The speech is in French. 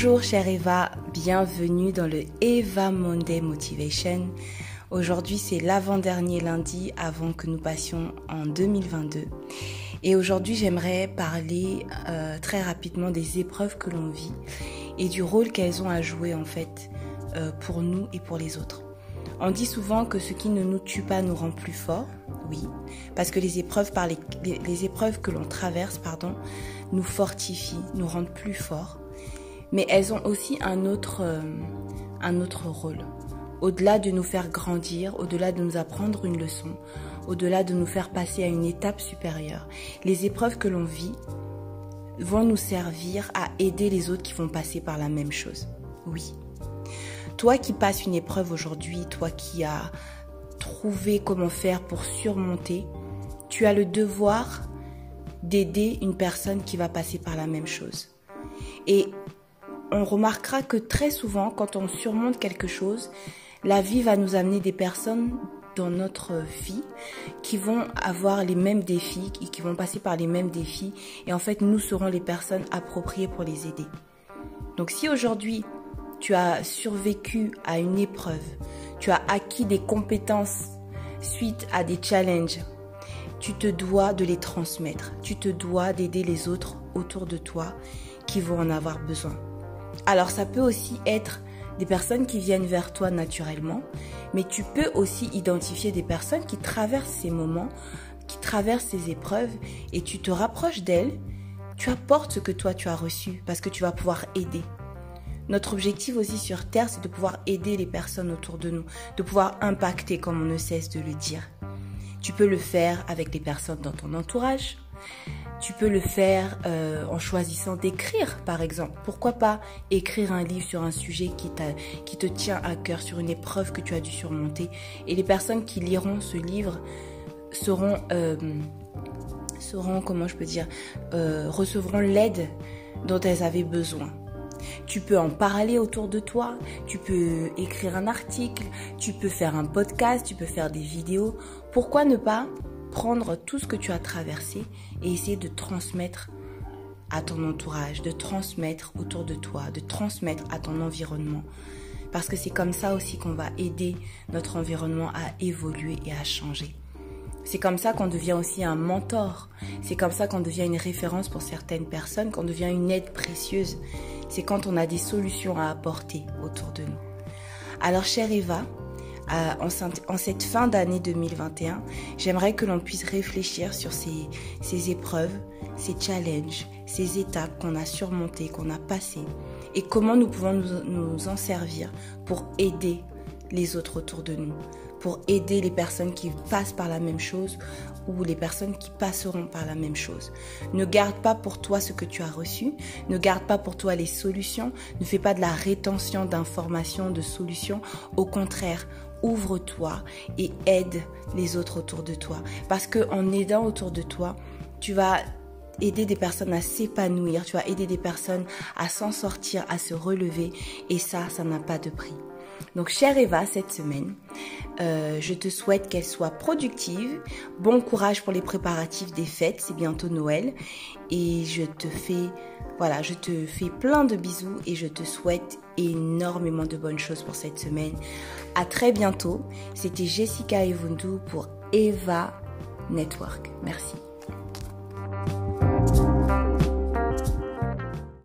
Bonjour chère Eva, bienvenue dans le Eva Monday Motivation. Aujourd'hui c'est l'avant-dernier lundi avant que nous passions en 2022. Et aujourd'hui j'aimerais parler euh, très rapidement des épreuves que l'on vit et du rôle qu'elles ont à jouer en fait euh, pour nous et pour les autres. On dit souvent que ce qui ne nous tue pas nous rend plus forts, oui, parce que les épreuves, par les, épreuves que l'on traverse, pardon, nous fortifient, nous rendent plus forts mais elles ont aussi un autre, euh, un autre rôle. Au-delà de nous faire grandir, au-delà de nous apprendre une leçon, au-delà de nous faire passer à une étape supérieure, les épreuves que l'on vit vont nous servir à aider les autres qui vont passer par la même chose. Oui. Toi qui passes une épreuve aujourd'hui, toi qui as trouvé comment faire pour surmonter, tu as le devoir d'aider une personne qui va passer par la même chose. Et on remarquera que très souvent, quand on surmonte quelque chose, la vie va nous amener des personnes dans notre vie qui vont avoir les mêmes défis, qui vont passer par les mêmes défis. Et en fait, nous serons les personnes appropriées pour les aider. Donc si aujourd'hui, tu as survécu à une épreuve, tu as acquis des compétences suite à des challenges, tu te dois de les transmettre. Tu te dois d'aider les autres autour de toi qui vont en avoir besoin. Alors ça peut aussi être des personnes qui viennent vers toi naturellement, mais tu peux aussi identifier des personnes qui traversent ces moments, qui traversent ces épreuves, et tu te rapproches d'elles, tu apportes ce que toi tu as reçu, parce que tu vas pouvoir aider. Notre objectif aussi sur Terre, c'est de pouvoir aider les personnes autour de nous, de pouvoir impacter comme on ne cesse de le dire. Tu peux le faire avec les personnes dans ton entourage, tu peux le faire euh, en choisissant d'écrire, par exemple. Pourquoi pas écrire un livre sur un sujet qui, qui te tient à cœur, sur une épreuve que tu as dû surmonter. Et les personnes qui liront ce livre seront, euh, seront comment je peux dire, euh, recevront l'aide dont elles avaient besoin. Tu peux en parler autour de toi, tu peux écrire un article, tu peux faire un podcast, tu peux faire des vidéos. Pourquoi ne pas prendre tout ce que tu as traversé et essayer de transmettre à ton entourage, de transmettre autour de toi, de transmettre à ton environnement. Parce que c'est comme ça aussi qu'on va aider notre environnement à évoluer et à changer. C'est comme ça qu'on devient aussi un mentor. C'est comme ça qu'on devient une référence pour certaines personnes, qu'on devient une aide précieuse. C'est quand on a des solutions à apporter autour de nous. Alors, chère Eva, en, cette fin d'année 2021, j'aimerais que l'on puisse réfléchir sur ces, épreuves, ces challenges, ces étapes qu'on a surmontées, qu'on a passées, et comment nous pouvons nous en servir pour aider les autres autour de nous, pour aider les personnes qui passent par la même chose ou les personnes qui passeront par la même chose. Ne garde pas pour toi ce que tu as reçu, ne garde pas pour toi les solutions, ne fais pas de la rétention d'informations, de solutions. Au contraire, ouvre-toi et aide les autres autour de toi. Parce que en aidant autour de toi, tu vas aider des personnes à s'épanouir, tu vas aider des personnes à s'en sortir, à se relever. Et ça, ça n'a pas de prix. Donc, chère Eva, cette semaine, euh, je te souhaite qu'elle soit productive. Bon courage pour les préparatifs des fêtes, c'est bientôt Noël. Et je te fais, voilà, je te fais plein de bisous et je te souhaite énormément de bonnes choses pour cette semaine. À très bientôt. C'était Jessica Evundu pour Eva Network. Merci.